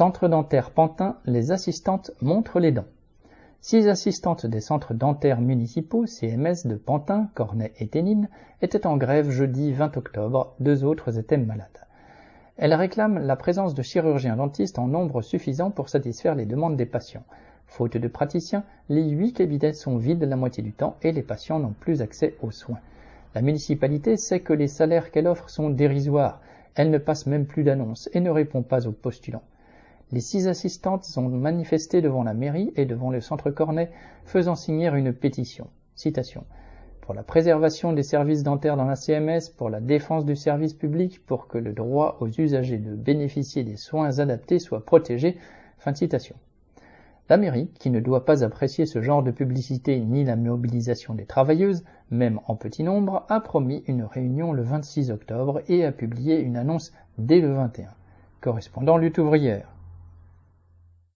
Centre dentaire Pantin, les assistantes montrent les dents. Six assistantes des centres dentaires municipaux, CMS, de Pantin, Cornet et Ténine, étaient en grève jeudi 20 octobre, deux autres étaient malades. Elles réclament la présence de chirurgiens dentistes en nombre suffisant pour satisfaire les demandes des patients. Faute de praticiens, les huit cabinets sont vides la moitié du temps et les patients n'ont plus accès aux soins. La municipalité sait que les salaires qu'elle offre sont dérisoires. Elle ne passe même plus d'annonces et ne répond pas aux postulants. Les six assistantes ont manifesté devant la mairie et devant le centre Cornet, faisant signer une pétition. Citation. Pour la préservation des services dentaires dans la CMS, pour la défense du service public, pour que le droit aux usagers de bénéficier des soins adaptés soit protégé. Fin de citation. La mairie, qui ne doit pas apprécier ce genre de publicité ni la mobilisation des travailleuses, même en petit nombre, a promis une réunion le 26 octobre et a publié une annonce dès le 21. Correspondant lutte ouvrière.